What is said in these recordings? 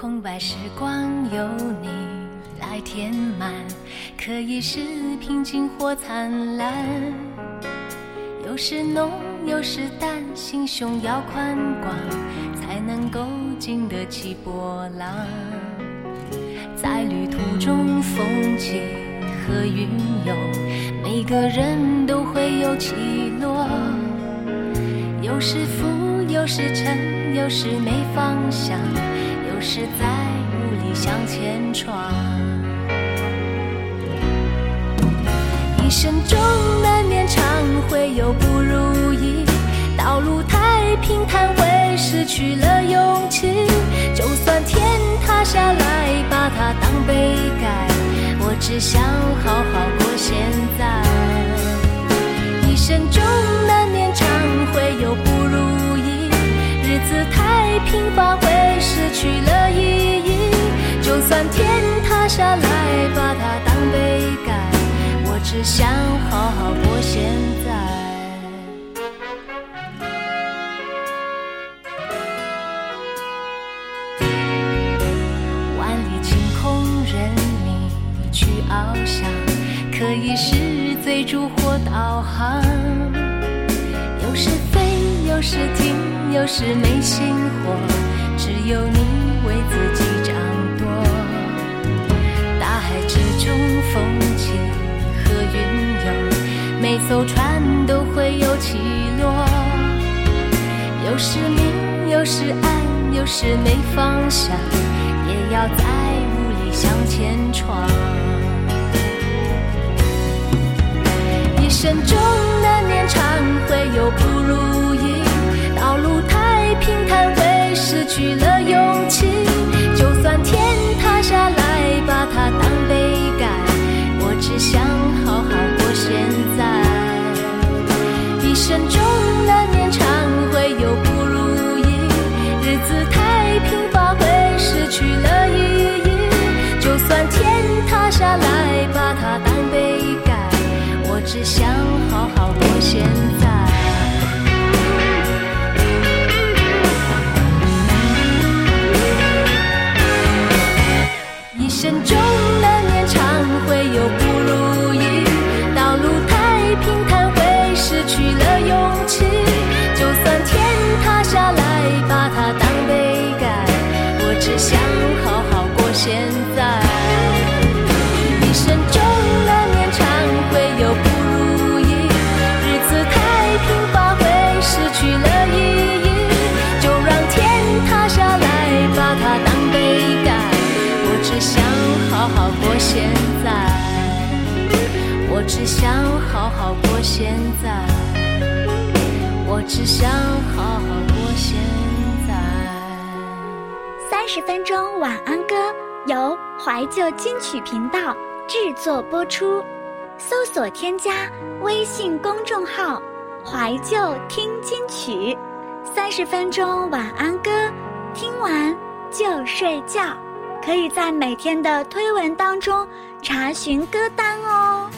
空白时光有你来填满，可以是平静或灿烂。有时浓，有时淡，心胸要宽广，才能够经得起波浪。在旅途中，风起和云涌，每个人都会有起落。有时浮，有时沉，有时没方向，是在努力向前闯。一生中难免常会有不如意，道路太平坦会失去了勇气。就算天塌下来，把它当杯盖，我只想好好过现在。一生中去了意义。就算天塌下来，把它当杯盖，我只想好好过现在。万里晴空任你去翱翔，可以是追逐或导航。有时飞，有时停，有时没心火，只有你为自己掌舵。大海之中，风起和云涌，每艘船都会有起落。有时明，有时暗，有时没方向，也要在无力向前闯。一生中难免常会有不如意，道路太平坦失去了勇气。就算天塌下来，把它当杯盖，我只想好好过现在。一生中难免常会有不如意，日子太平凡会失去了意义。就算天塌下来，把它当杯盖，我只想好好过现在。只想好好过现在，我只想好好过现在。三十分钟晚安歌由怀旧金曲频道制作播出，搜索添加微信公众号“怀旧听金曲”，三十分钟晚安歌，听完就睡觉。可以在每天的推文当中查询歌单哦。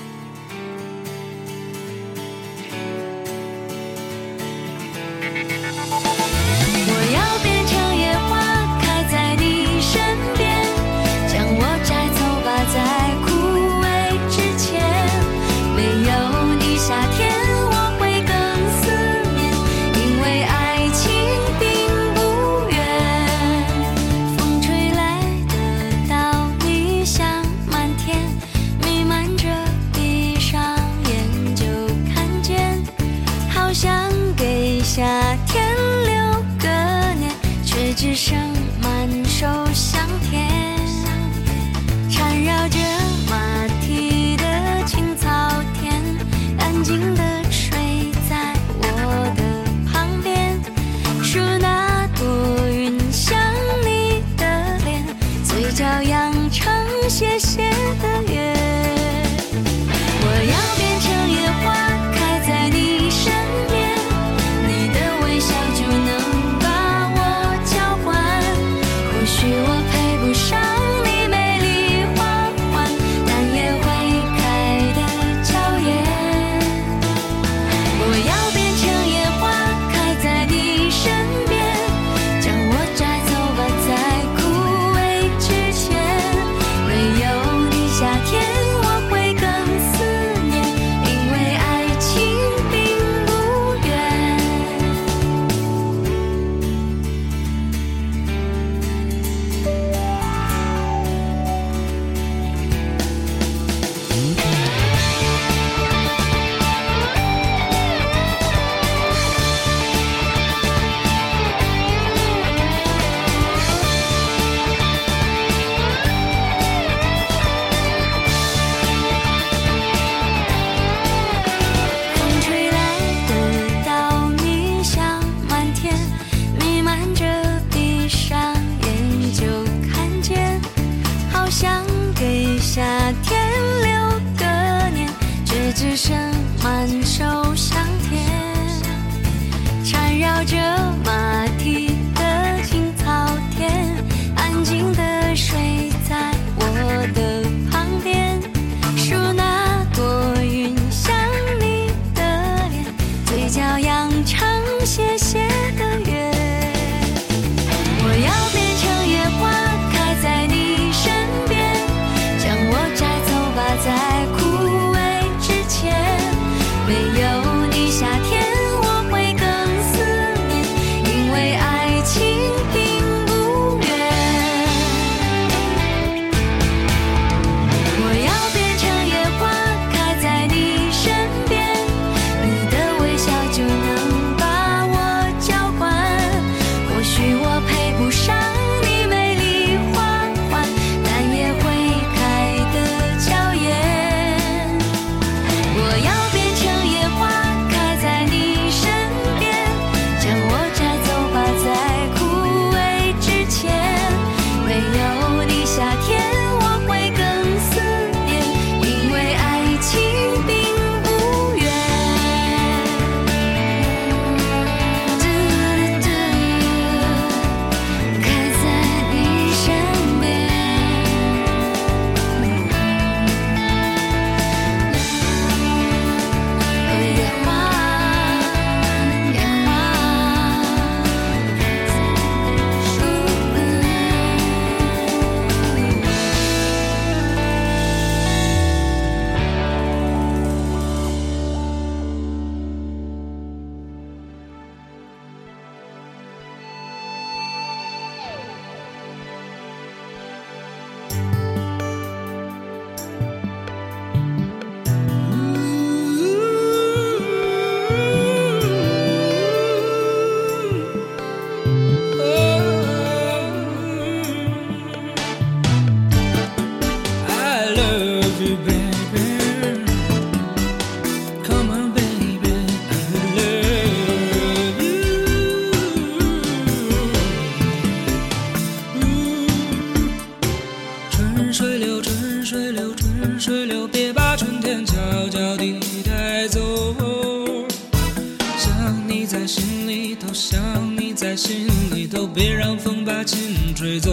让风把情吹走，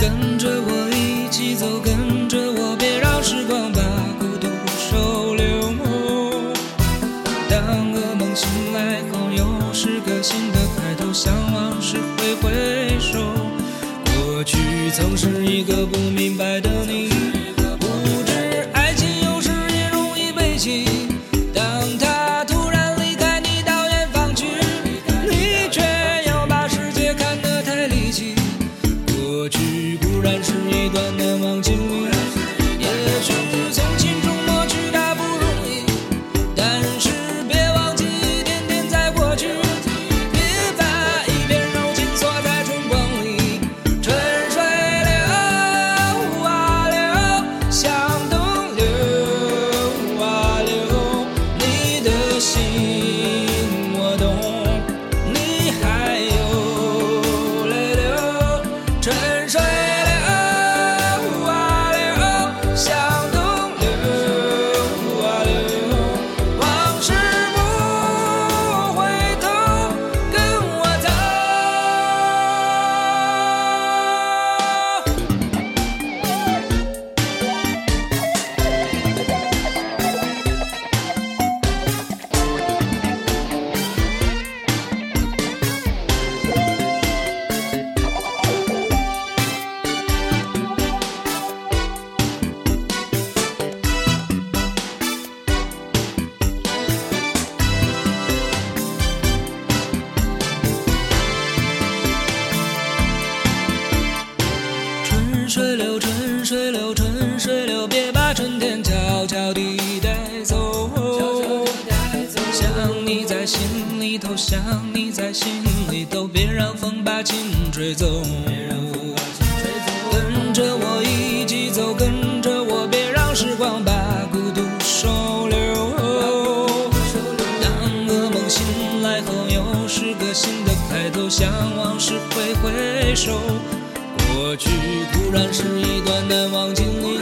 跟着我一起走。想你在心里，都别让风把情吹走。跟着我一起走，跟着我，别让时光把孤独收留。当噩梦醒来后，又是个新的开头，向往事挥挥手。过去固然是一段难忘经历。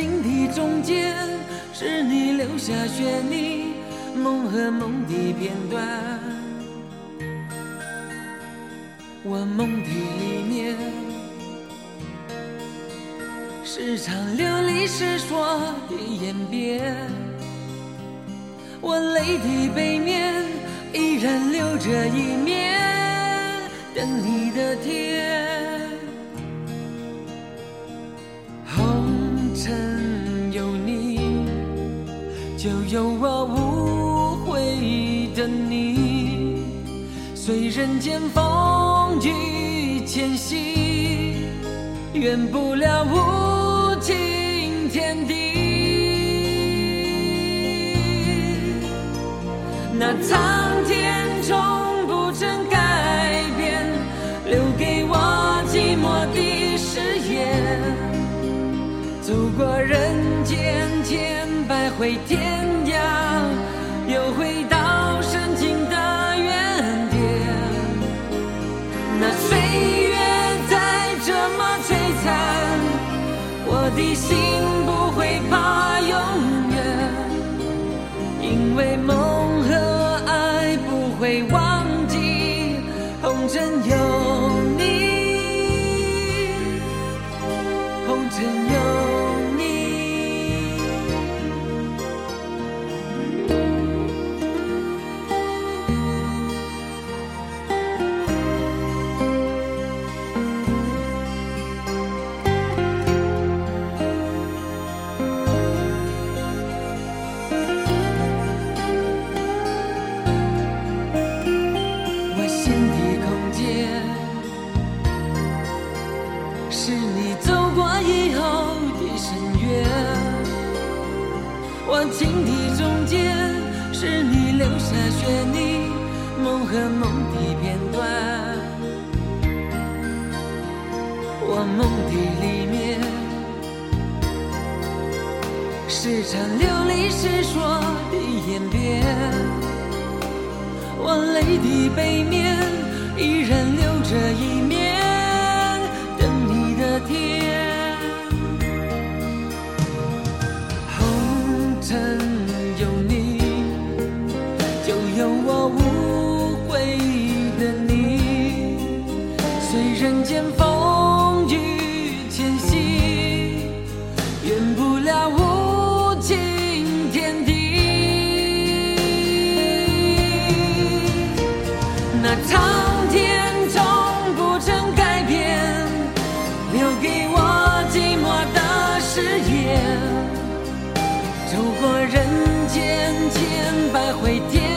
情敌中间，是你留下悬溺梦和梦的片段。我梦的里面，是场流离失所的演变。我泪的背面依然留着一面等你的天。就有我无悔的你。随人间风雨迁徙，远不了无情天地。那苍天从不曾改变，留给我寂寞的誓言。走过人间千百回天我我情的中间，是你留下悬溺梦和梦的片段。我梦的里面，是场流离失所的演变。我泪的背面依然留着一面等你的天。风雨前行，远不了无尽天地。那苍天从不曾改变，留给我寂寞的誓言。走过人间千百回天。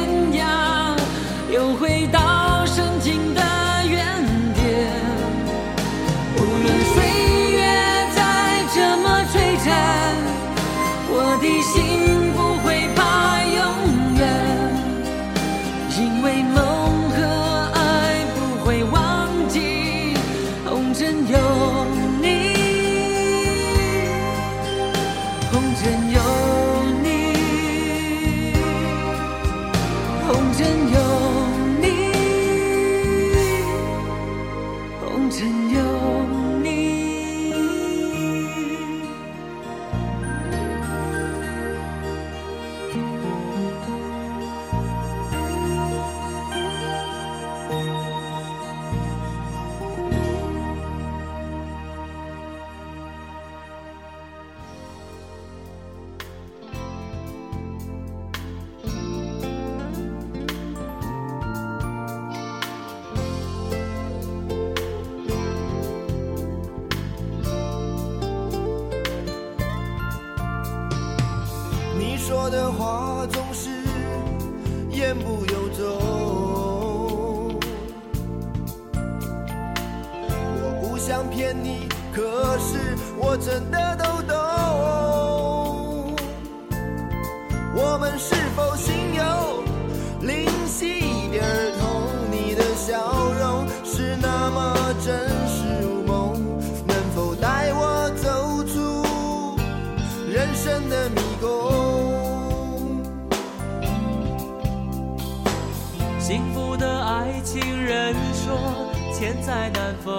幸福的爱情人说千载难逢。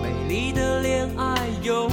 美丽的恋爱有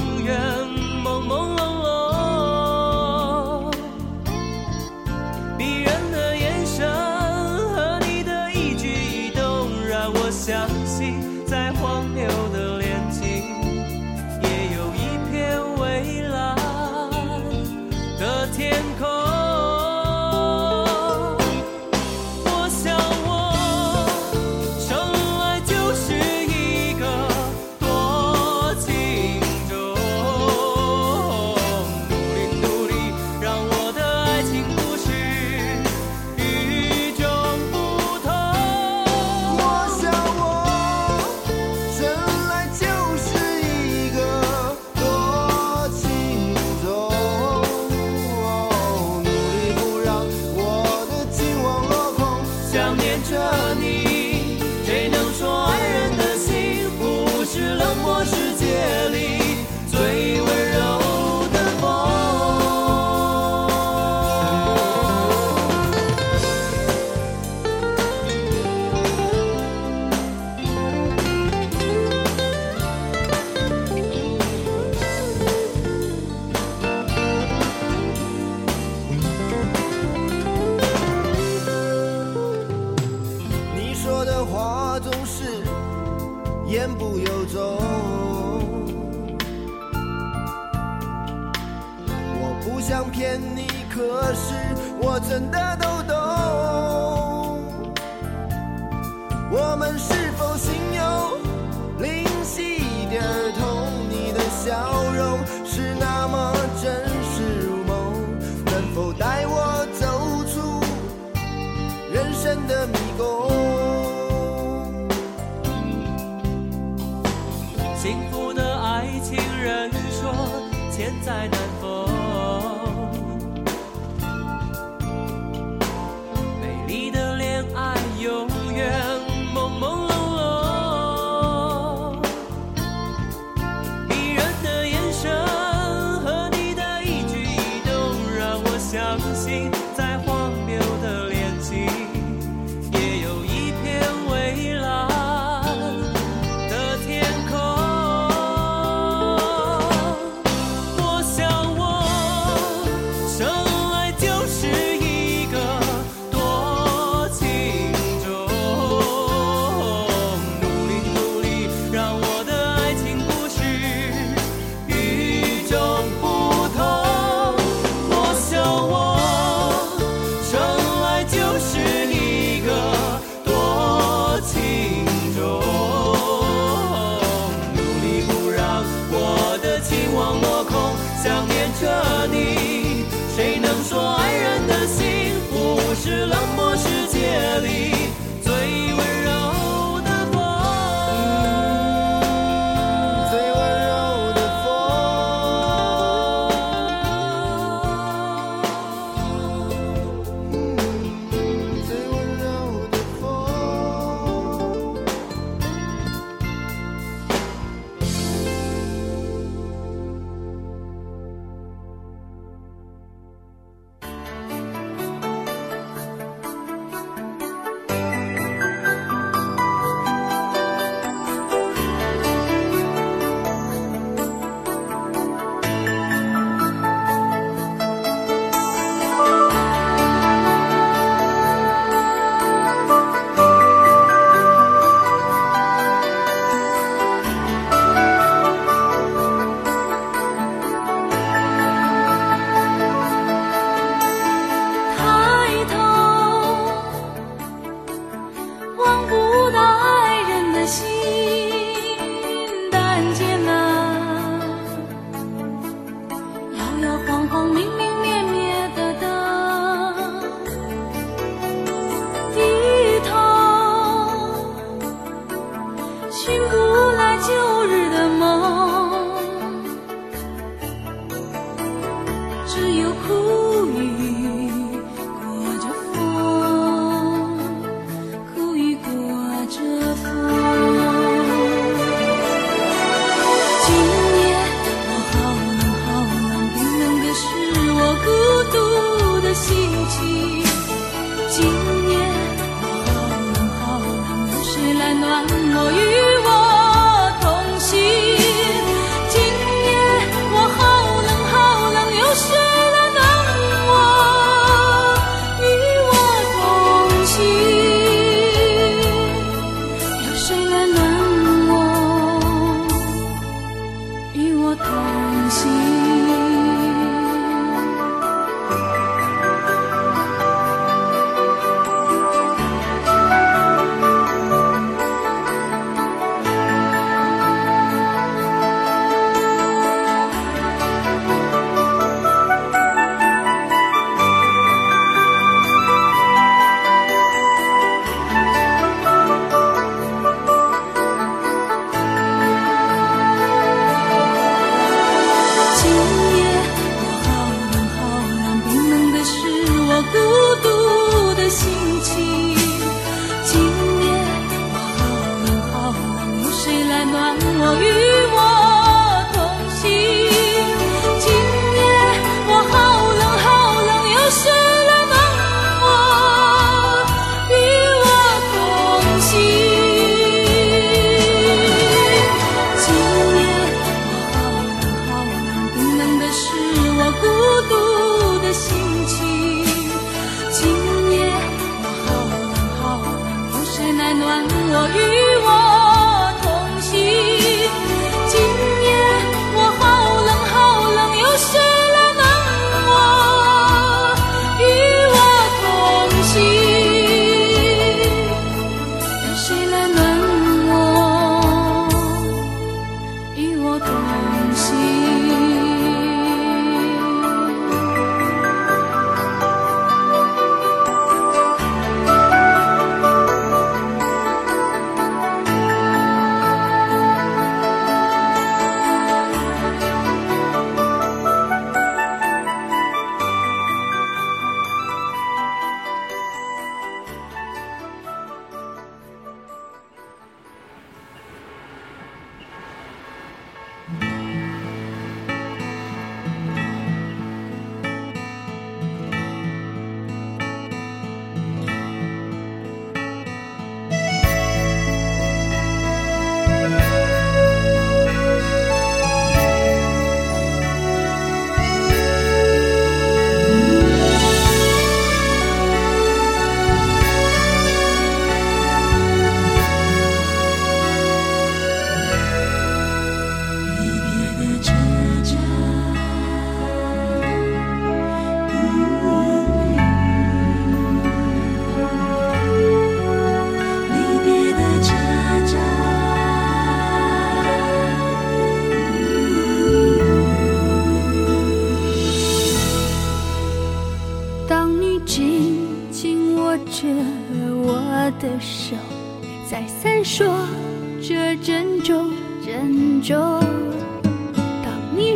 是否心有灵犀一点通？你的笑容是那么真实如梦，能否带我走出人生的迷宫？幸福的爱情人说千载难。我与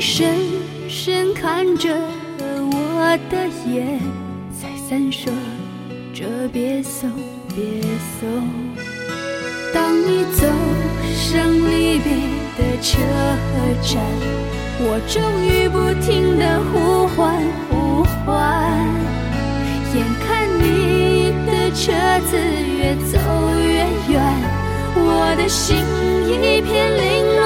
深深看着我的眼再三说着别送别送当你走上离别的车站我终于不停的呼唤呼唤。眼看你的车子越走越远我的心一片凌乱。